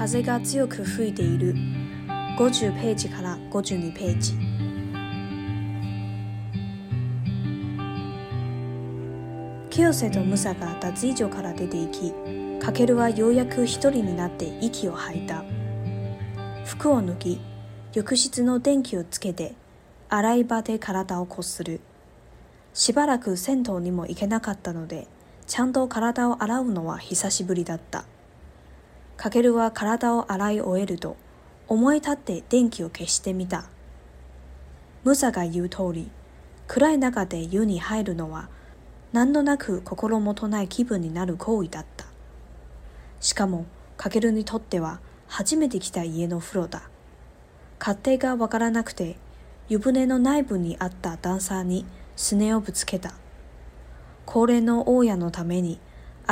風が強く吹いている50ページから52ページ清瀬とムサが脱衣所から出ていきカケルはようやく一人になって息を吐いた服を脱ぎ浴室の電気をつけて洗い場で体をこするしばらく銭湯にも行けなかったのでちゃんと体を洗うのは久しぶりだったかけるは体を洗い終えると思い立って電気を消してみたムサが言う通り暗い中で湯に入るのは何度なく心もとない気分になる行為だったしかもかけるにとっては初めて来た家の風呂だ勝手がわからなくて湯船の内部にあった段差にすねをぶつけた高齢の大家のために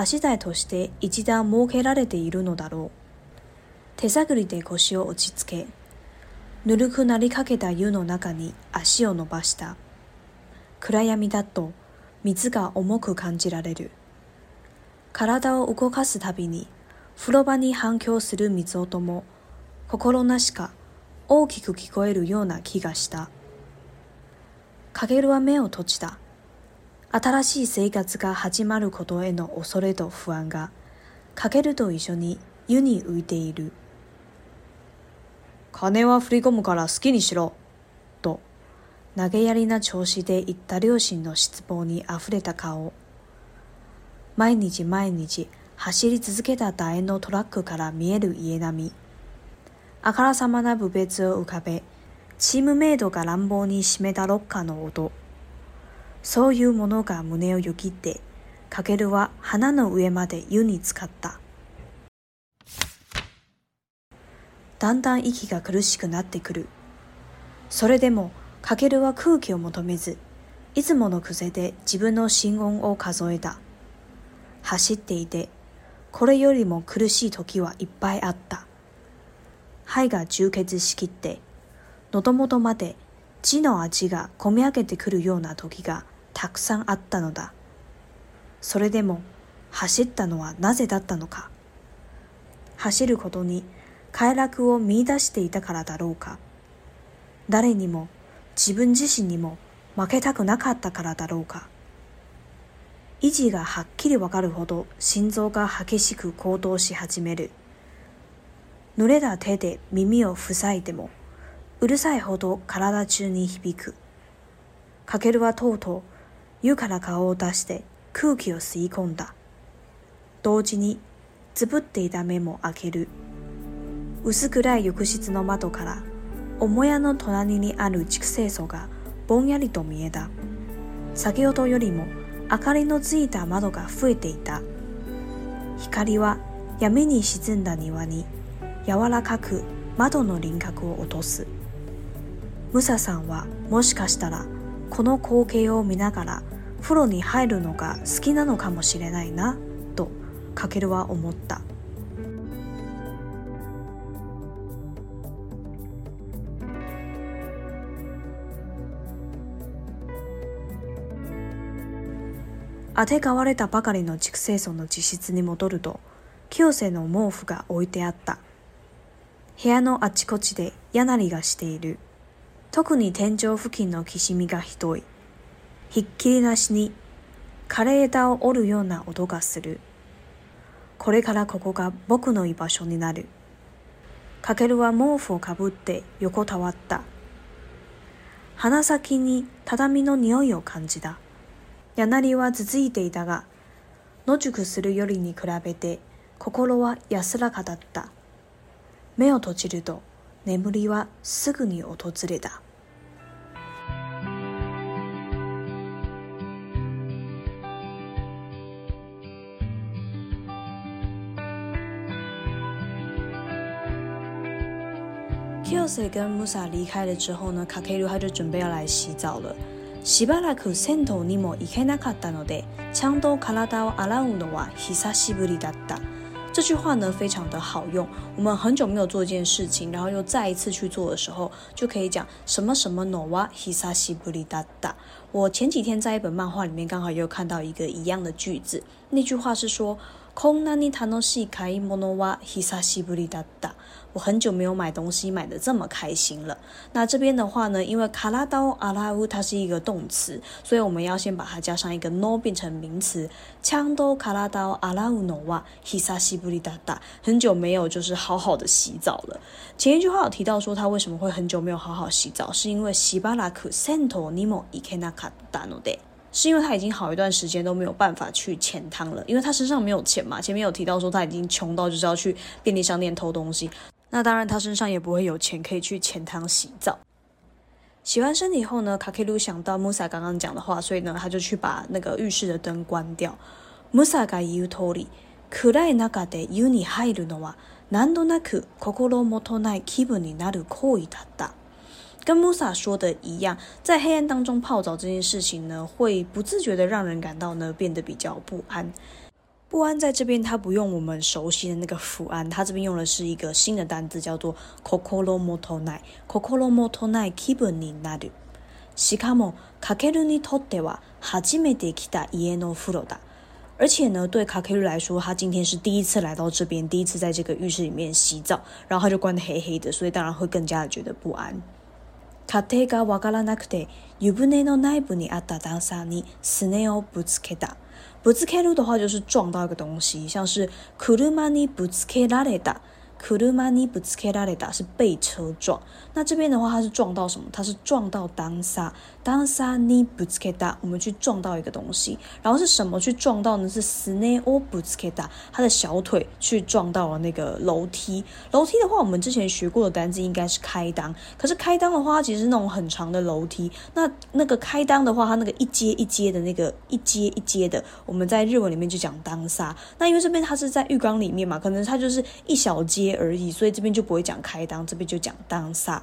足台として一段設けられているのだろう。手探りで腰を落ち着け、ぬるくなりかけた湯の中に足を伸ばした。暗闇だと水が重く感じられる。体を動かすたびに風呂場に反響する水音も心なしか大きく聞こえるような気がした。かげるは目を閉じた。新しい生活が始まることへの恐れと不安が、かけると一緒に湯に浮いている。金は振り込むから好きにしろ、と、投げやりな調子で言った両親の失望に溢れた顔。毎日毎日走り続けた楕円のトラックから見える家並み。あからさまな部別を浮かべ、チームメイトが乱暴に締めたロッカーの音。そういうものが胸をよぎって、かけるは花の上まで湯に浸かった。だんだん息が苦しくなってくる。それでも、かけるは空気を求めず、いつもの癖で自分の心音を数えた。走っていて、これよりも苦しい時はいっぱいあった。肺が充血しきって、喉元まで血の味がこみ上げてくるような時がたくさんあったのだそれでも走ったのはなぜだったのか走ることに快楽を見いだしていたからだろうか誰にも自分自身にも負けたくなかったからだろうか維持がはっきりわかるほど心臓が激しく行動し始める濡れた手で耳を塞いでもうるさいほど体中に響くかけるはとうとう湯から顔を出して空気を吸い込んだ。同時に、つぶっていた目も開ける。薄暗い浴室の窓から、母屋の隣にある畜生層がぼんやりと見えた。先ほどよりも明かりのついた窓が増えていた。光は闇に沈んだ庭に柔らかく窓の輪郭を落とす。ムサさんはもしかしたらこの光景を見ながら風呂に入るのが好きなのかもしれないなとかけるは思ったあてがわれたばかりの畜生村の自室に戻ると清瀬の毛布が置いてあった部屋のあちこちで柳がしている特に天井付近のきしみがひどい。ひっきりなしに枯れ枝を折るような音がする。これからここが僕の居場所になる。かけるは毛布をかぶって横たわった。鼻先に畳の匂いを感じた。柳は続いていたが、野宿するよりに比べて心は安らかだった。目を閉じると、眠りはすぐに訪れた Kiyose 跟 Musa 离开了之后呢，Kakeru 他就准备要来洗澡了。しばらく銭湯にも行けなかったので、ちゃんと体を洗うのは久しぶりだった。这句话呢非常的好用，我们很久没有做一件事情，然后又再一次去做的时候，就可以讲什么什么 nova hisashi buri dada。我前几天在一本漫画里面刚好又看到一个一样的句子，那句话是说。空なに楽しい買い物は久しぶりだだ。我很久没有买东西买的这么开心了。那这边的话呢，因为卡拉刀阿拉乌它是一个动词，所以我们要先把它加上一个 no 变成名词。枪ゃ卡拉刀阿拉乌洗うのは久しぶりだだ。很久没有就是好好的洗澡了。前一句话有提到说他为什么会很久没有好好洗澡，是因为洗うラクせんとにも行けなかったので。是因为他已经好一段时间都没有办法去浅汤了，因为他身上没有钱嘛。前面有提到说他已经穷到就是要去便利商店偷东西，那当然他身上也不会有钱可以去浅汤洗澡。洗完身体后呢，卡克鲁想到穆 a 刚刚讲的话，所以呢他就去把那个浴室的灯关掉。跟 Musa 说的一样，在黑暗当中泡澡这件事情呢，会不自觉的让人感到呢变得比较不安。不安在这边，他不用我们熟悉的那个不安，他这边用的是一个新的单词，叫做 Kokoro Motonai。Kokoro Motonai Kibenin a d u 西卡梦卡克鲁尼托德瓦哈吉梅德基达伊耶诺弗罗达。而且呢，对卡克鲁来说，他今天是第一次来到这边，第一次在这个浴室里面洗澡，然后他就关的黑黑的，所以当然会更加的觉得不安。家庭がわからなくて湯船の内部にあった段差にすねをぶつけた。ぶつける的话就是撞到一个东西，像是車にぶつけられた。車にぶつけられた是被车撞，那这边的话，它是撞到什么？它是撞到当沙当沙尼布斯け达。我们去撞到一个东西，然后是什么去撞到呢？是 a 内奥布斯け达，他的小腿去撞到了那个楼梯。楼梯的话，我们之前学过的单字应该是开裆，可是开裆的话，其实是那种很长的楼梯。那那个开裆的话，它那个一阶一阶的那个一阶一阶的，我们在日文里面就讲当沙。那因为这边它是在浴缸里面嘛，可能它就是一小阶而已，所以这边就不会讲开裆，这边就讲当沙。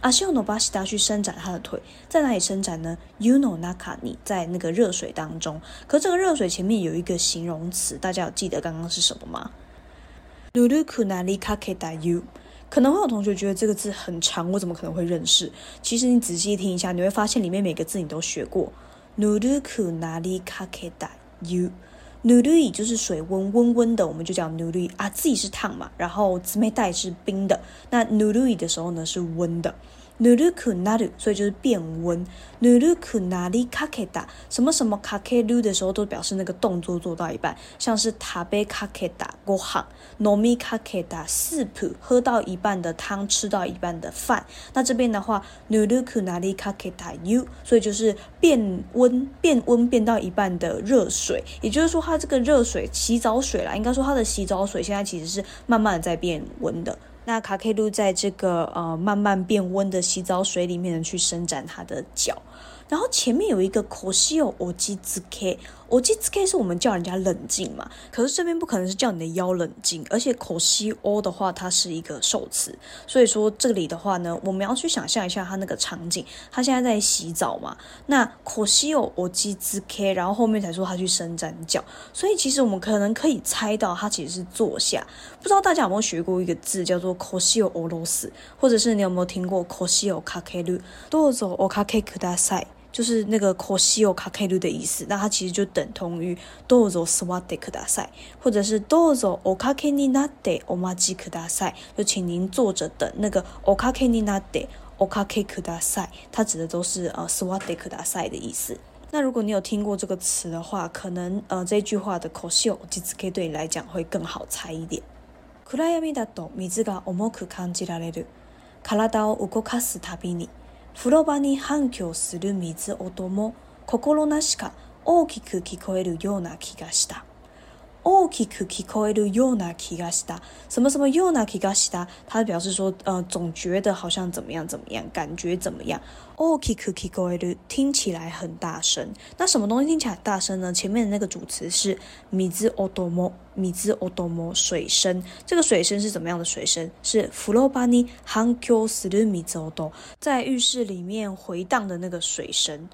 阿修罗巴希达去伸展他的腿，在哪里伸展呢？You know, Naka，你在那个热水当中。可这个热水前面有一个形容词，大家有记得刚刚是什么吗？Nuru ku nari kake da you。可能会有同学觉得这个字很长，我怎么可能会认识？其实你仔细听一下，你会发现里面每个字你都学过。Nuru ku nari kake da you。n u r i 就是水温温温的，我们就叫 n u r i 啊，自己是烫嘛，然后姊妹带是冰的，那 n u r i 的时候呢是温的。n u 可 u k u n a 所以就是变温。n u 可 u k u n a a k e a 什么什么卡 a k e u 的时候都表示那个动作做到一半，像是塔贝卡 e k a k gohan，糯米卡 a k e 普 a 喝到一半的汤，吃到一半的饭。那这边的话 n u 可 u k u n a r a k e a u，所以就是变温，变温变到一半的热水，也就是说它这个热水，洗澡水啦，应该说它的洗澡水现在其实是慢慢的在变温的。那卡佩露在这个呃慢慢变温的洗澡水里面去伸展它的脚，然后前面有一个口西欧基兹我记兹 K 是我们叫人家冷静嘛，可是这边不可能是叫你的腰冷静，而且可西 O 的话，它是一个受词，所以说这里的话呢，我们要去想象一下他那个场景，他现在在洗澡嘛，那可西 O 我记兹 K，然后后面才说他去伸展脚，所以其实我们可能可以猜到他其实是坐下，不知道大家有没有学过一个字叫做西惜俄罗斯，或者是你有没有听过可西 O かけるどうぞおかけください。就是那个可惜哦卡开鲁的意思，那它其实就等同于どうぞスワテク大赛，或者是どうぞおかけに纳得おまじク大赛，就请您坐着等那个おかけに纳得おかけク大赛，它指的都是呃斯瓦特克大赛的意思。那如果你有听过这个词的话，可能呃这句话的可惜哦，其实可以对你来讲会更好猜一点。体を動かすたびに風呂場に反響する水音も心なしか大きく聞こえるような気がした哦，キクキコエルヨナキガシダ，什么什么ヨナキガシダ，他表示说，呃，总觉得好像怎么样怎么样，感觉怎么样？哦，キクキコエル，听起来很大声。那什么东西听起来大声呢？前面的那个主词是ミズオドモ，ミズオドモ，水声。这个水声是怎么样的？水声是フロバニハンコスルミ在浴室里面回荡的那个水声。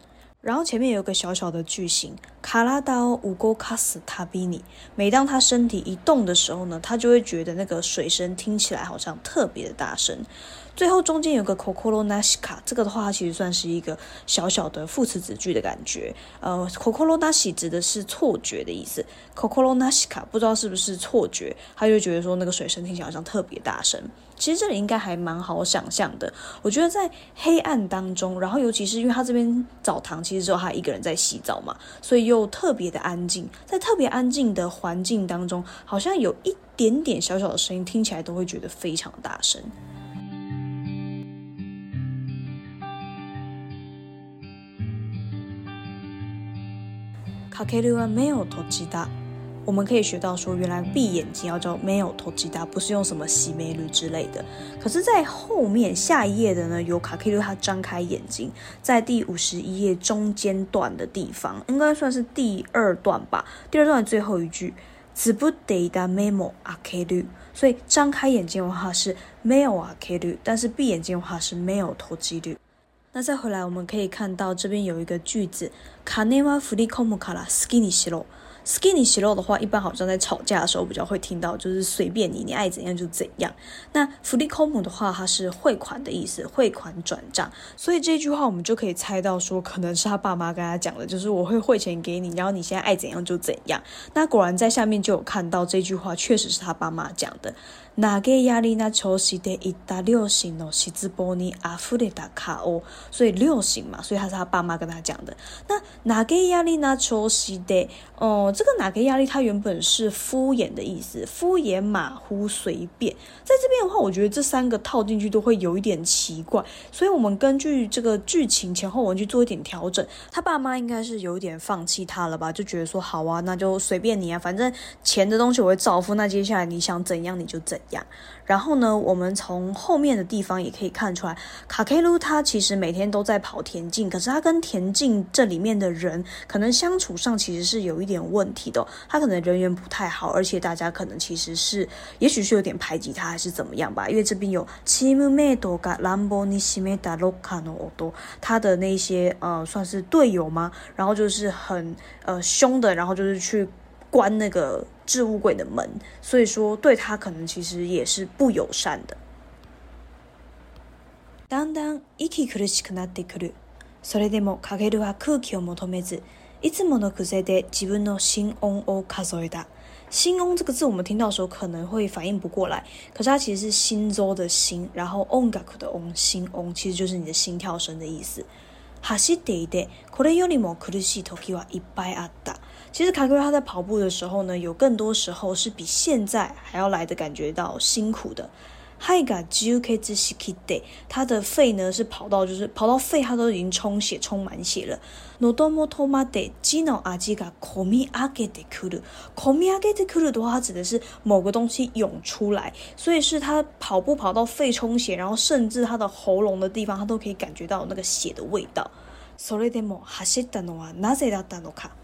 然后前面有个小小的句型，卡拉达奥乌勾卡斯塔比尼。每当他身体一动的时候呢，他就会觉得那个水声听起来好像特别的大声。最后中间有个 c c o o ココロナシカ，这个的话其实算是一个小小的副词子句的感觉。呃，c c o o ココロナシ指的是错觉的意思。c c o o ココロナシカ不知道是不是错觉，他就觉得说那个水声听起来好像特别大声。其实这里应该还蛮好想象的。我觉得在黑暗当中，然后尤其是因为他这边澡堂其实只有他一个人在洗澡嘛，所以又特别的安静。在特别安静的环境当中，好像有一点点小小的声音，听起来都会觉得非常大声。かけるは目を閉じた。我们可以学到说，原来闭眼睛要叫没有 l e 投击它，不是用什么洗眉绿之类的。可是，在后面下一页的呢，有卡可以录它张开眼睛，在第五十一页中间段的地方，应该算是第二段吧。第二段的最后一句，子不得达 memo akiru，所以张开眼睛的话是没有 l akiru，但是闭眼睛的话是没有 l e 投击绿。那再回来，我们可以看到这边有一个句子，卡内瓦弗利库姆卡拉 skinny 西罗。Skinny s h o w 的话，一般好像在吵架的时候比较会听到，就是随便你，你爱怎样就怎样。那福利 m 母的话，它是汇款的意思，汇款转账。所以这句话我们就可以猜到，说可能是他爸妈跟他讲的，就是我会汇钱给你，然后你现在爱怎样就怎样。那果然在下面就有看到这句话，确实是他爸妈讲的。那给压力呢？求新的意大利型哦，西斯波尼阿弗雷达卡哦，所以流行嘛，所以他是他爸妈跟他讲的。那那给压力呢？求新的哦，这个那给压力？它原本是敷衍的意思，敷衍、马虎、随便。在这边的话，我觉得这三个套进去都会有一点奇怪，所以我们根据这个剧情前后，文去做一点调整。他爸妈应该是有点放弃他了吧？就觉得说好啊，那就随便你啊，反正钱的东西我会照付。那接下来你想怎样你就怎。样。呀，然后呢，我们从后面的地方也可以看出来，卡 K 鲁他其实每天都在跑田径，可是他跟田径这里面的人可能相处上其实是有一点问题的，他可能人缘不太好，而且大家可能其实是也许是有点排挤他还是怎么样吧，因为这边有多，他的那些呃算是队友吗？然后就是很呃凶的，然后就是去关那个。置物柜的门，所以说对他可能其实也是不友善的。当当，いくらしくなってくる。それでも影るのは空気を求めず、いつもの癖で自分の心音を数えた。心音这个字我们听到时候可能会反应不过来，可是它其实是心周的心，然后オン的オ心オ其实就是你的心跳声的意思。走っていて、これよりも苦しい時はいっぱいあった。其实卡哥他在跑步的时候呢，有更多时候是比现在还要来的感觉到辛苦的。Hi ga JU K 之 Shiki day，他的肺呢是跑到就是跑到肺，他都已经充血、充满血了。Nodomo Tomade j i n o Ajiga Komi Agate Kuru，Komi Agate Kuru 的话，它指的是某个东西涌出来，所以是他跑步跑到肺充血，然后甚至他的喉咙的地方，他都可以感觉到那个血的味道。So redemo hasita no wa naze da tonaka。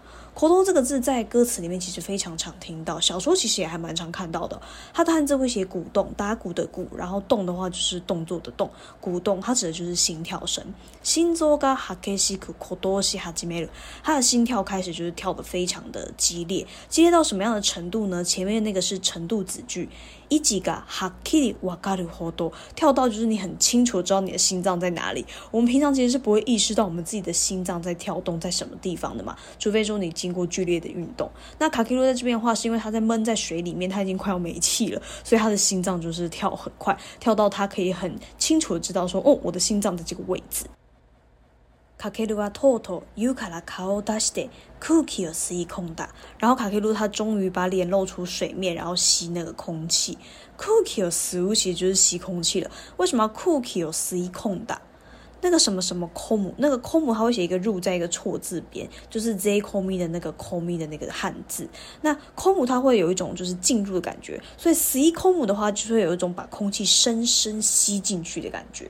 “搏动”这个字在歌词里面其实非常常听到，小说其实也还蛮常看到的。它的汉字会写“鼓动”，打鼓的“鼓”，然后“动”的话就是动作的“动”。鼓动它指的就是心跳声。心臓が激しくこどしはじめる，他的心跳开始就是跳得非常的激烈，激烈到什么样的程度呢？前面那个是程度子句。一级噶哈基里瓦嘎鲁活多跳到就是你很清楚知道你的心脏在哪里。我们平常其实是不会意识到我们自己的心脏在跳动在什么地方的嘛，除非说你经过剧烈的运动。那卡基罗在这边的话，是因为他在闷在水里面，他已经快要没气了，所以他的心脏就是跳很快，跳到他可以很清楚的知道说，哦，我的心脏的这个位置。卡卡鲁啊，头头有卡拉卡奥达斯的，cookie 死一空的。然后卡卡鲁他终于把脸露出水面，然后吸那个空气。cookie 死乌其实就是吸空气了。为什么要 cookie 死一空的？那个什么什么空，那个空母它会写一个入在一个错字边，就是 z 空米的那个空米的那个汉字。那空母它会有一种就是进入的感觉，所以死空母的话，就会有一种把空气深深吸进去的感觉。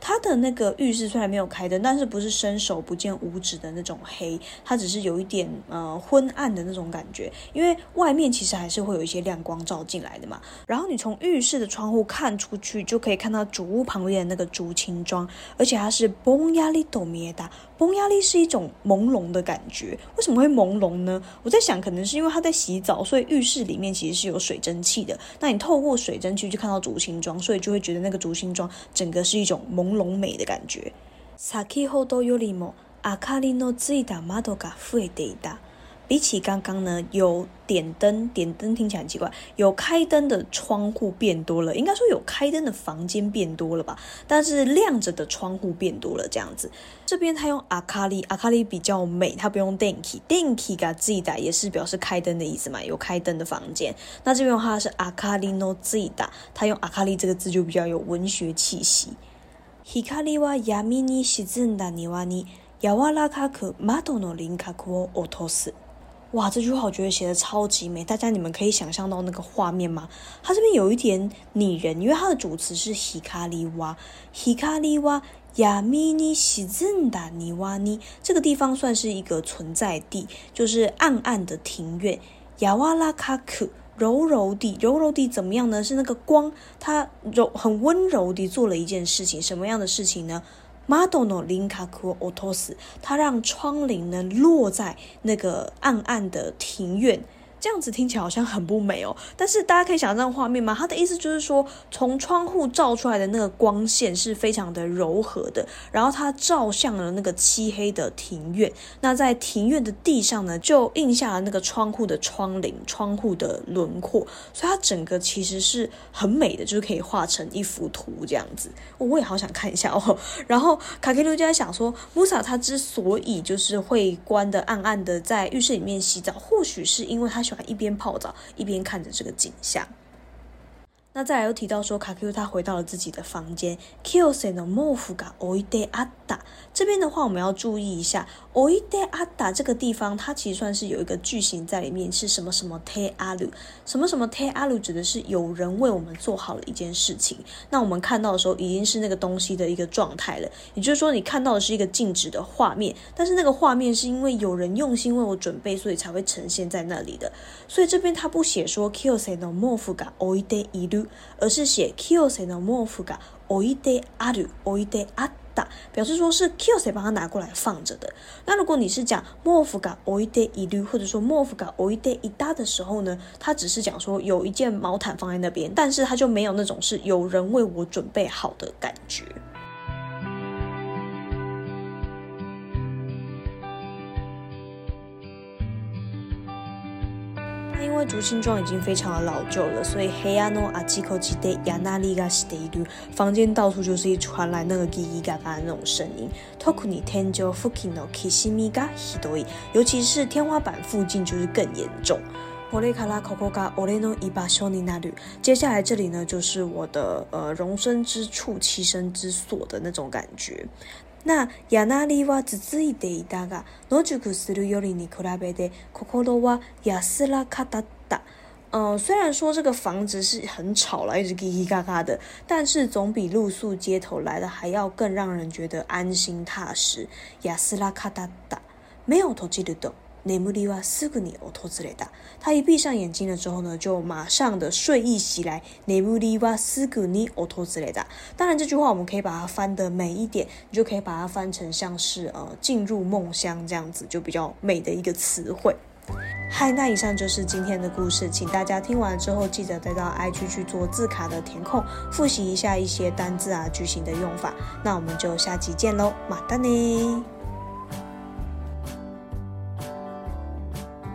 它的那个浴室虽然没有开灯，但是不是伸手不见五指的那种黑，它只是有一点呃昏暗的那种感觉，因为外面其实还是会有一些亮光照进来的嘛。然后你从浴室的窗户看出去，就可以看到主屋旁边的那个竹青庄，而且它是“崩压力都灭哒”，崩压力是一种朦胧的感觉。为什么会朦胧呢？我在想，可能是因为他在洗澡，所以浴室里面其实是有水蒸气的。那你透过水蒸气就看到竹青庄，所以就会觉得那个竹青庄整个是一种。朦胧美的感觉。比起刚刚呢，有点灯，点灯听起来很奇怪。有开灯的窗户变多了，应该说有开灯的房间变多了吧？但是亮着的窗户变多了，这样子。这边他用阿卡利，阿卡利比较美，他不用 d d n k i 灯 n k 器噶自己打也是表示开灯的意思嘛？有开灯的房间。那这边的话是阿卡利诺己打，他用阿卡利这个字就比较有文学气息。ひかりは闇に沈んだ庭に、ヤワラカクマドの林かくを落とす。哇，这句话我觉得写的超级美，大家你们可以想象到那个画面吗？它这边有一点拟人，因为它的主词是ひかりは、ひかりは闇に沈んだ庭に。这个地方算是一个存在地，就是暗暗的庭院，ヤワラカク。柔柔地，柔柔地怎么样呢？是那个光，它柔很温柔地做了一件事情，什么样的事情呢？Madono l i n 他 a otos，它让窗帘呢落在那个暗暗的庭院。这样子听起来好像很不美哦，但是大家可以想象画面吗？他的意思就是说，从窗户照出来的那个光线是非常的柔和的，然后它照向了那个漆黑的庭院，那在庭院的地上呢，就印下了那个窗户的窗棂、窗户的轮廓，所以它整个其实是很美的，就是可以画成一幅图这样子。我也好想看一下哦。然后卡克鲁就在想说，穆萨他之所以就是会关的暗暗的在浴室里面洗澡，或许是因为他。一边泡澡，一边看着这个景象。那再来又提到说，卡 Q 他回到了自己的房间。Kiosen o mofuka oide ata。这边的话，我们要注意一下，oide ata 这个地方，它其实算是有一个句型在里面，是什么什么 tearu，什么什么 tearu 指的是有人为我们做好了一件事情。那我们看到的时候，已经是那个东西的一个状态了，也就是说，你看到的是一个静止的画面，但是那个画面是因为有人用心为我准备，所以才会呈现在那里的。所以这边他不写说，Kiosen o mofuka oide iru。而是写 kiosen no mofuga oide aru o i e ata，表示说是 kiosen 帮他拿过来放着的。那如果你是讲 mofuga o i e iru，或者说 mofuga o i e i a 的时候呢，他只是讲说有一件毛毯放在那边，但是他就没有那种是有人为我准备好的感觉。因为竹青庄已经非常的老旧了，所以黑亚亚阿基基口纳利房间到处就是一传来那个叽叽嘎嘎的那种声音，尤其是天花板附近就是更严重。接下来这里呢，就是我的呃容身之处、栖身之所的那种感觉。那やなりは続いていたが、の宿するよりに比べて、心は安らかだった。嗯，虽然说这个房子是很吵了，一直叽叽嘎嘎的，但是总比露宿街头来的还要更让人觉得安心踏实。安らかだった。没有閉じ的と。ne muriwa s u g u 他一闭上眼睛了之后呢，就马上的睡意袭来。ne muriwa s u g u 当然这句话我们可以把它翻的美一点，你就可以把它翻成像是呃进入梦乡这样子，就比较美的一个词汇。嗨，那以上就是今天的故事，请大家听完之后记得带到 IG 去做字卡的填空，复习一下一些单字啊句型的用法。那我们就下集见喽，马达呢？